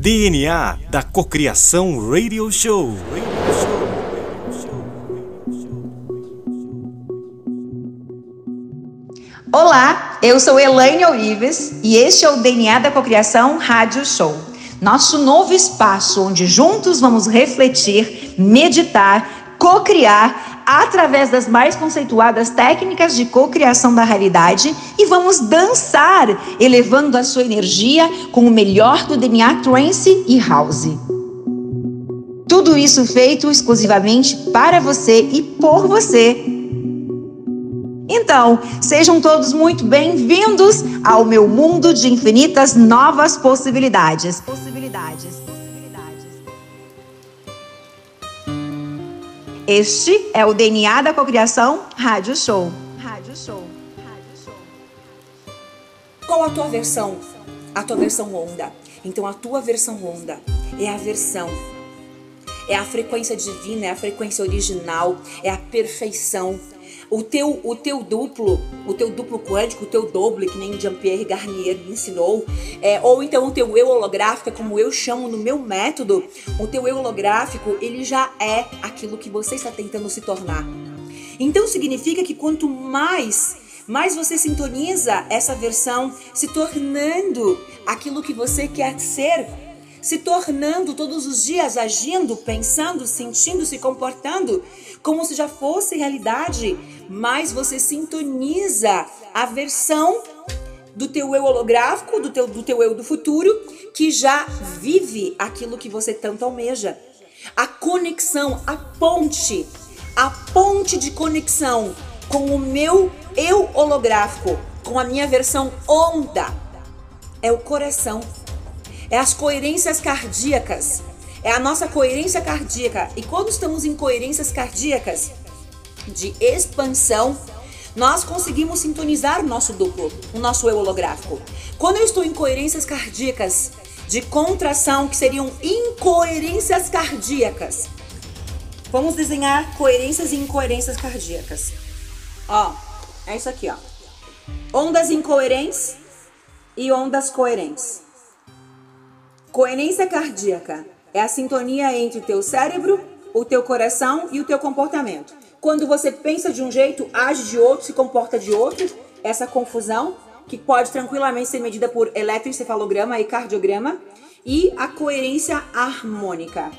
DNA da Cocriação Radio Show. Olá, eu sou Elaine Olives e este é o DNA da Cocriação Rádio Show. Nosso novo espaço onde juntos vamos refletir, meditar, cocriar através das mais conceituadas técnicas de cocriação da realidade e vamos dançar, elevando a sua energia com o melhor do DNA Trance e House. Tudo isso feito exclusivamente para você e por você. Então, sejam todos muito bem-vindos ao meu mundo de infinitas novas possibilidades. Este é o DNA da cocriação Rádio Show. Rádio Show. Rádio Show. Qual a tua versão? A tua versão onda. Então a tua versão onda é a versão é a frequência divina, é a frequência original, é a perfeição o teu, o teu duplo, o teu duplo quântico, o teu doble, que nem Jean-Pierre Garnier me ensinou, é, ou então o teu eu holográfico, é como eu chamo no meu método, o teu eu holográfico, ele já é aquilo que você está tentando se tornar. Então significa que quanto mais mais você sintoniza essa versão se tornando aquilo que você quer ser, se tornando todos os dias agindo, pensando, sentindo, se comportando como se já fosse realidade, mais você sintoniza a versão do teu eu holográfico, do teu, do teu eu do futuro, que já vive aquilo que você tanto almeja. A conexão, a ponte, a ponte de conexão com o meu eu holográfico, com a minha versão onda, é o coração é as coerências cardíacas. É a nossa coerência cardíaca. E quando estamos em coerências cardíacas de expansão, nós conseguimos sintonizar o nosso duplo, o nosso eu holográfico. Quando eu estou em coerências cardíacas de contração, que seriam incoerências cardíacas. Vamos desenhar coerências e incoerências cardíacas. Ó, é isso aqui, ó. Ondas incoerentes e ondas coerentes. Coerência cardíaca é a sintonia entre o teu cérebro, o teu coração e o teu comportamento. Quando você pensa de um jeito, age de outro, se comporta de outro, essa confusão que pode tranquilamente ser medida por eletroencefalograma e cardiograma e a coerência harmônica.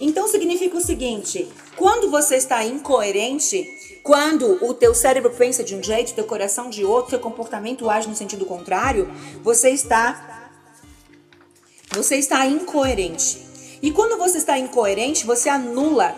Então significa o seguinte: quando você está incoerente, quando o teu cérebro pensa de um jeito, teu coração de outro, teu comportamento age no sentido contrário, você está você está incoerente. E quando você está incoerente, você anula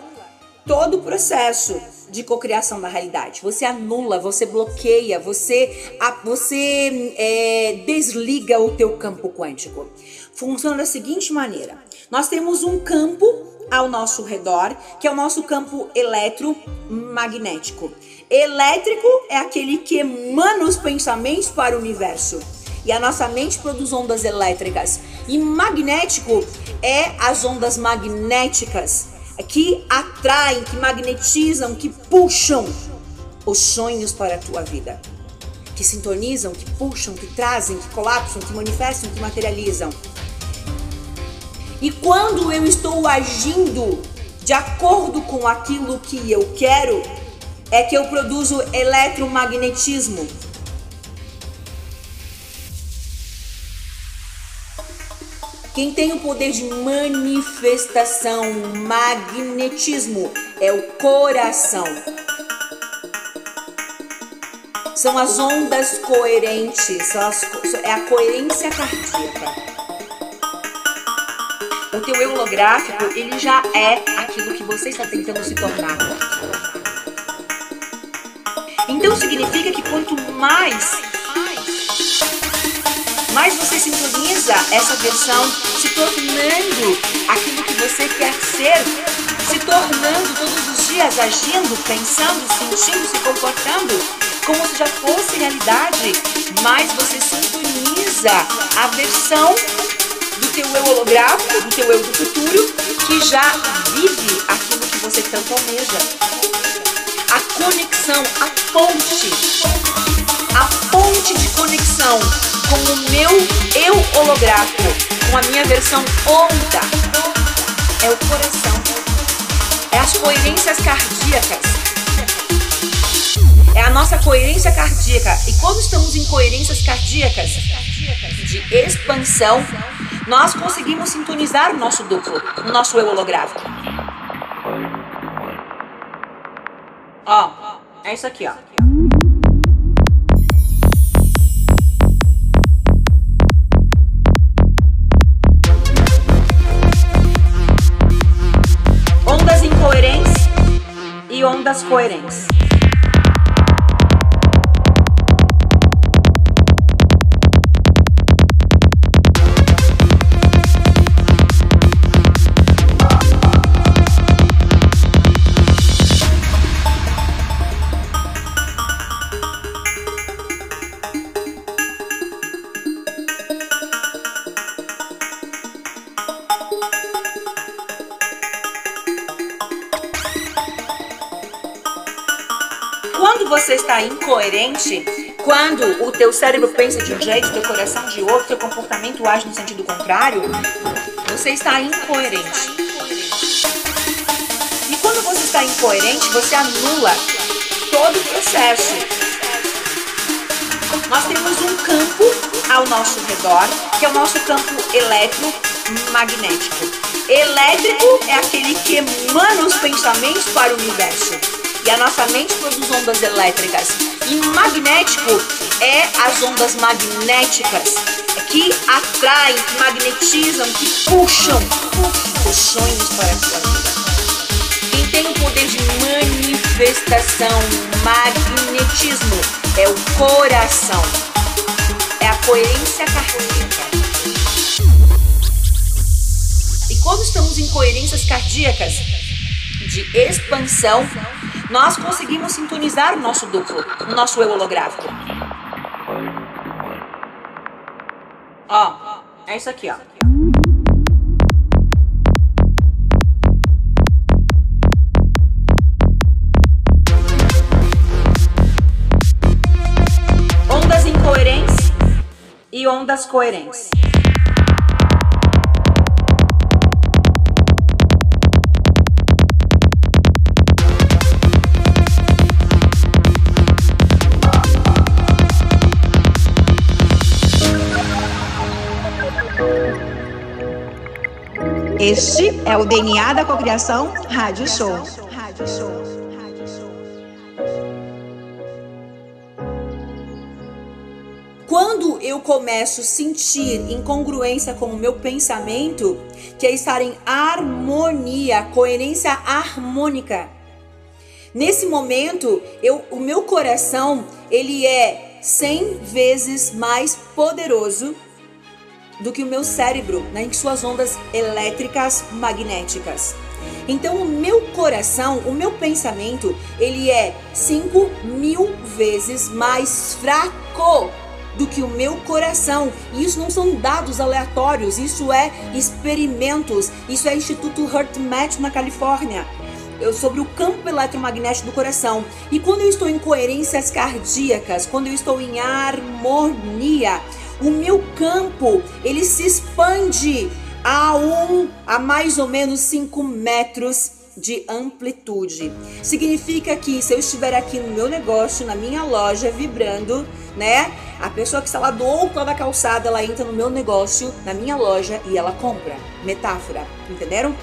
todo o processo de cocriação da realidade. Você anula, você bloqueia, você, você é, desliga o teu campo quântico. Funciona da seguinte maneira: nós temos um campo ao nosso redor, que é o nosso campo eletromagnético. Elétrico é aquele que emana os pensamentos para o universo e a nossa mente produz ondas elétricas. E magnético é as ondas magnéticas que atraem, que magnetizam, que puxam os sonhos para a tua vida. Que sintonizam, que puxam, que trazem, que colapsam, que manifestam, que materializam. E quando eu estou agindo de acordo com aquilo que eu quero, é que eu produzo eletromagnetismo. Quem tem o poder de manifestação, magnetismo, é o coração. São as ondas coerentes, as, é a coerência cardíaca. O teu eu holográfico, ele já é aquilo que você está tentando se tornar. Então significa que quanto mais mais você sintoniza essa versão, se tornando aquilo que você quer ser, se tornando todos os dias agindo, pensando, sentindo, se comportando como se já fosse realidade, mais você sintoniza a versão do teu eu holográfico, do teu eu do futuro, que já vive aquilo que você tanto almeja. A conexão, a ponte, a ponte de conexão com o meu eu holográfico, com a minha versão onda. É o coração. É as coerências cardíacas. É a nossa coerência cardíaca. E quando estamos em coerências cardíacas de expansão, nós conseguimos sintonizar o nosso duplo, o nosso eu holográfico. Ó, é isso aqui, ó. Ondas incoerentes e ondas coerentes. Incoerente, quando o teu cérebro pensa de um jeito, teu coração de outro, teu comportamento age no sentido contrário, você está incoerente. E quando você está incoerente, você anula todo o processo. Nós temos um campo ao nosso redor, que é o nosso campo eletromagnético. Elétrico é aquele que emana os pensamentos para o universo. E a nossa mente produz ondas elétricas. E magnético é as ondas magnéticas que atraem, que magnetizam, que puxam os sonhos para a sua vida. Quem tem o poder de manifestação, magnetismo, é o coração. É a coerência cardíaca. E quando estamos em coerências cardíacas de expansão, nós conseguimos sintonizar o nosso duplo, o nosso eu holográfico. Ó, é isso aqui, ó. Ondas incoerentes e ondas coerentes. Este é o DNA da Cocriação Rádio Show. Rádio Show. Quando eu começo a sentir incongruência com o meu pensamento, que é estar em harmonia, coerência harmônica. Nesse momento, eu, o meu coração, ele é 100 vezes mais poderoso do que o meu cérebro, né, em suas ondas elétricas magnéticas. Então, o meu coração, o meu pensamento, ele é 5 mil vezes mais fraco do que o meu coração. E isso não são dados aleatórios, isso é experimentos, isso é Instituto HeartMath na Califórnia. Eu, sobre o campo eletromagnético do coração. E quando eu estou em coerências cardíacas, quando eu estou em harmonia, o meu campo ele se expande a um a mais ou menos 5 metros de amplitude. Significa que se eu estiver aqui no meu negócio, na minha loja, vibrando, né? A pessoa que está lá do outro lado da calçada, ela entra no meu negócio, na minha loja e ela compra. Metáfora, entenderam?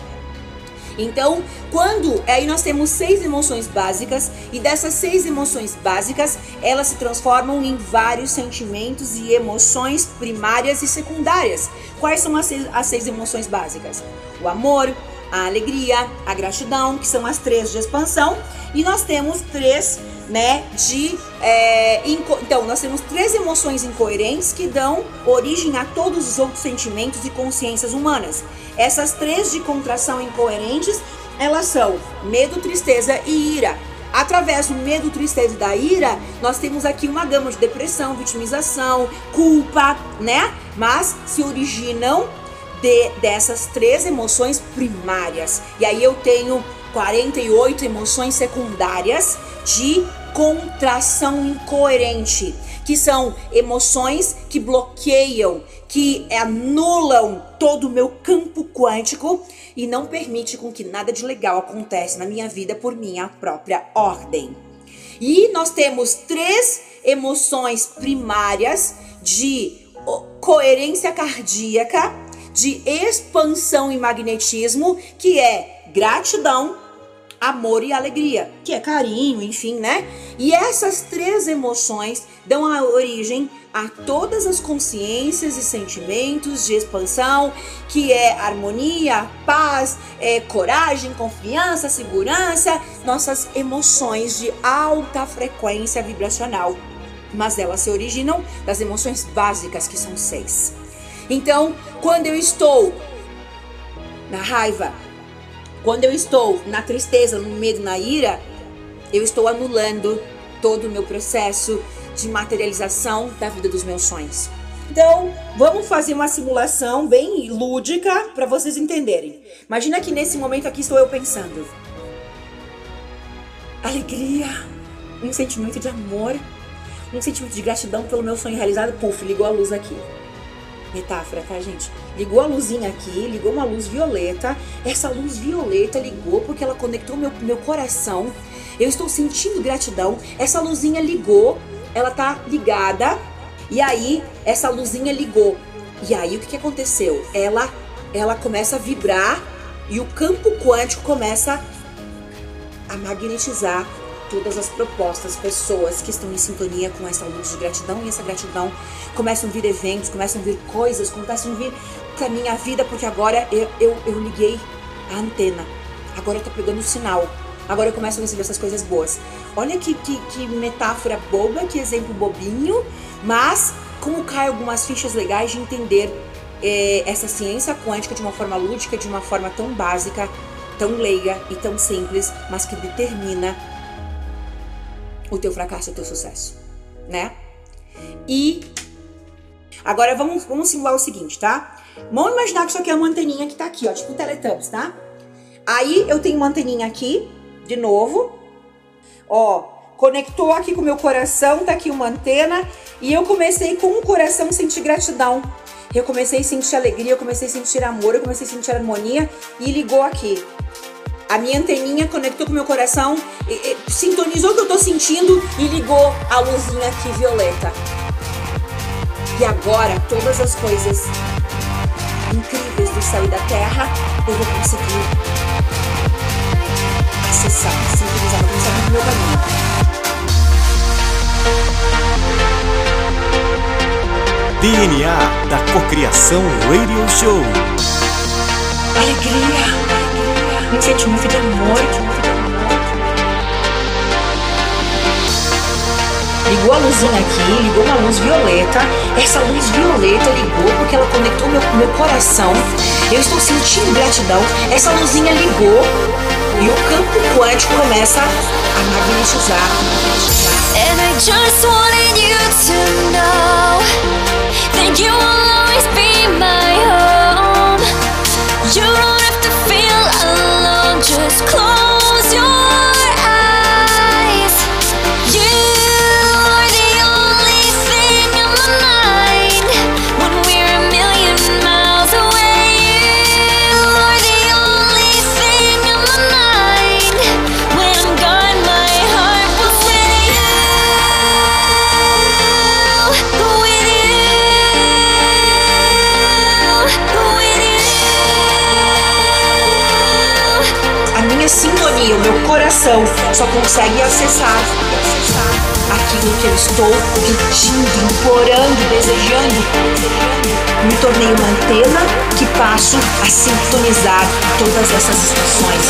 Então, quando aí nós temos seis emoções básicas e dessas seis emoções básicas, elas se transformam em vários sentimentos e emoções primárias e secundárias. Quais são as seis, as seis emoções básicas? O amor, a alegria, a gratidão, que são as três de expansão, e nós temos três, né, de é, então nós temos três emoções incoerentes que dão origem a todos os outros sentimentos e consciências humanas. Essas três de contração incoerentes, elas são medo, tristeza e ira. Através do medo, tristeza e da ira, nós temos aqui uma gama de depressão, vitimização, culpa, né? Mas se originam de, dessas três emoções primárias. E aí eu tenho 48 emoções secundárias de contração incoerente, que são emoções que bloqueiam, que anulam todo o meu campo quântico e não permite com que nada de legal aconteça na minha vida por minha própria ordem. E nós temos três emoções primárias de coerência cardíaca, de expansão e magnetismo, que é gratidão, amor e alegria, que é carinho, enfim, né? E essas três emoções dão a origem a todas as consciências e sentimentos de expansão, que é harmonia, paz, é, coragem, confiança, segurança, nossas emoções de alta frequência vibracional. Mas elas se originam das emoções básicas, que são seis. Então, quando eu estou na raiva, quando eu estou na tristeza, no medo, na ira, eu estou anulando todo o meu processo de materialização da vida dos meus sonhos. Então, vamos fazer uma simulação bem lúdica para vocês entenderem. Imagina que nesse momento aqui estou eu pensando. Alegria, um sentimento de amor, um sentimento de gratidão pelo meu sonho realizado. Puf, ligou a luz aqui. Metáfora, tá, gente? Ligou a luzinha aqui, ligou uma luz violeta. Essa luz violeta ligou porque ela conectou meu, meu coração. Eu estou sentindo gratidão. Essa luzinha ligou ela tá ligada e aí essa luzinha ligou. E aí o que, que aconteceu? Ela ela começa a vibrar e o campo quântico começa a magnetizar todas as propostas, pessoas que estão em sintonia com essa luz de gratidão e essa gratidão começam a vir eventos, começam a vir coisas, começam a vir pra minha vida, porque agora eu, eu, eu liguei a antena, agora tá pegando o sinal. Agora eu começo a receber essas coisas boas. Olha que, que, que metáfora boba, que exemplo bobinho, mas como cai algumas fichas legais de entender é, essa ciência quântica de uma forma lúdica, de uma forma tão básica, tão leiga e tão simples, mas que determina o teu fracasso e o teu sucesso, né? E agora vamos, vamos simular o seguinte, tá? Vamos imaginar que isso aqui é uma anteninha que tá aqui, ó, tipo o Teletubbies, tá? Aí eu tenho uma anteninha aqui de novo. Ó, conectou aqui com o meu coração, tá aqui uma antena. E eu comecei com o coração sentir gratidão. Eu comecei a sentir alegria, eu comecei a sentir amor, eu comecei a sentir harmonia e ligou aqui. A minha anteninha conectou com o meu coração, e, e, sintonizou o que eu tô sentindo e ligou a luzinha aqui violeta. E agora todas as coisas incríveis do céu e da terra eu vou conseguir acessar, sintonizar no pensamento do meu caminho. DNA da Cocriação Radio Show. Alegria, um sentimento de amor. Ligou a luzinha aqui, ligou uma luz violeta. Essa luz violeta ligou porque ela conectou meu, meu coração. Eu estou sentindo gratidão. Essa luzinha ligou e o campo quântico começa a magnetizar. And I just wanted you to know that you will always be my home. You just close só consegue acessar aquilo que eu estou pedindo, implorando, desejando. Me tornei uma antena que passo a sintonizar todas essas estações.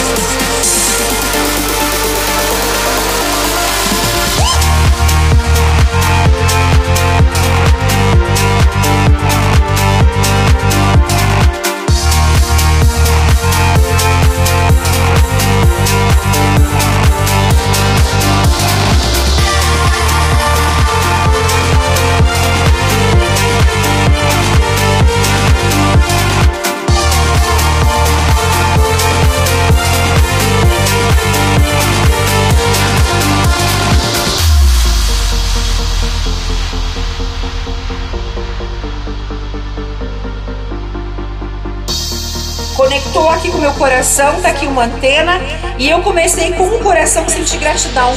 Conectou aqui com o meu coração, tá aqui uma antena, e eu comecei com o coração. Sentir gratidão.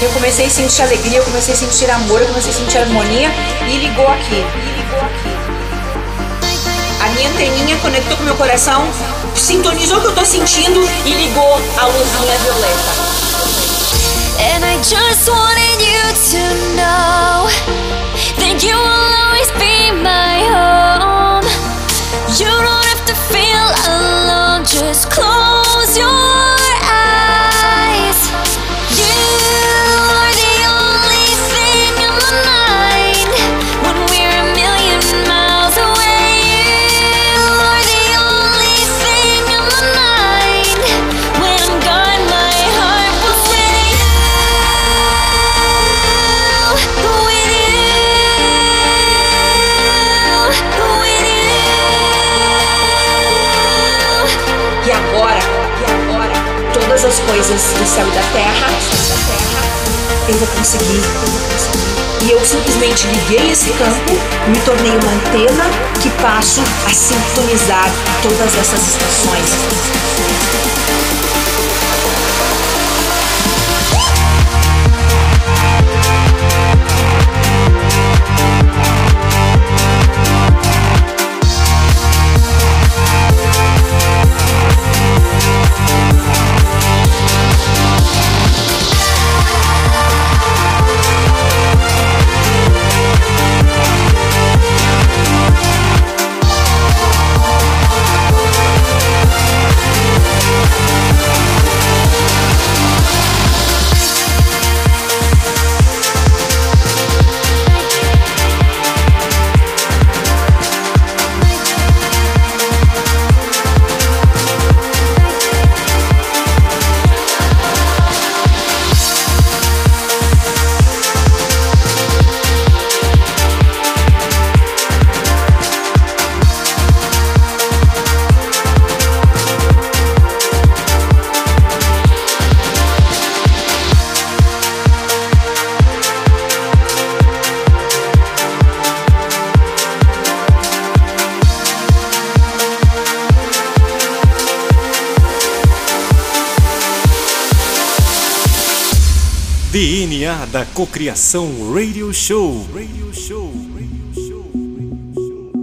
Eu comecei a sentir alegria, eu comecei a sentir amor, eu comecei a sentir harmonia e ligou aqui. E ligou aqui. A minha anteninha conectou com o meu coração, sintonizou o que eu tô sentindo e ligou a luzinha violeta. And I just wanted you to know that you will always be my home. Close do céu e da terra, eu vou conseguir. E eu simplesmente liguei esse campo, me tornei uma antena que passo a sintonizar todas essas estações. Da Cocriação Radio Show. Radio Show.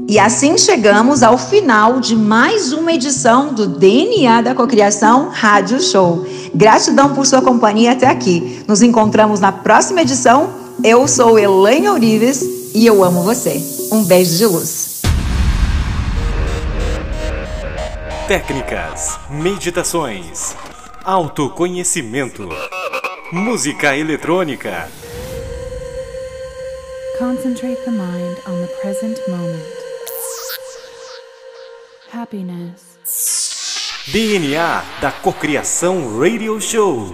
E assim chegamos ao final de mais uma edição do DNA da Cocriação Rádio Show. Gratidão por sua companhia até aqui. Nos encontramos na próxima edição. Eu sou Elaine Ourives e eu amo você. Um beijo de luz. Técnicas, meditações, autoconhecimento. Música eletrônica. Concentrate the mind on the present moment. Happiness. DNA da Cocriação Radio Show.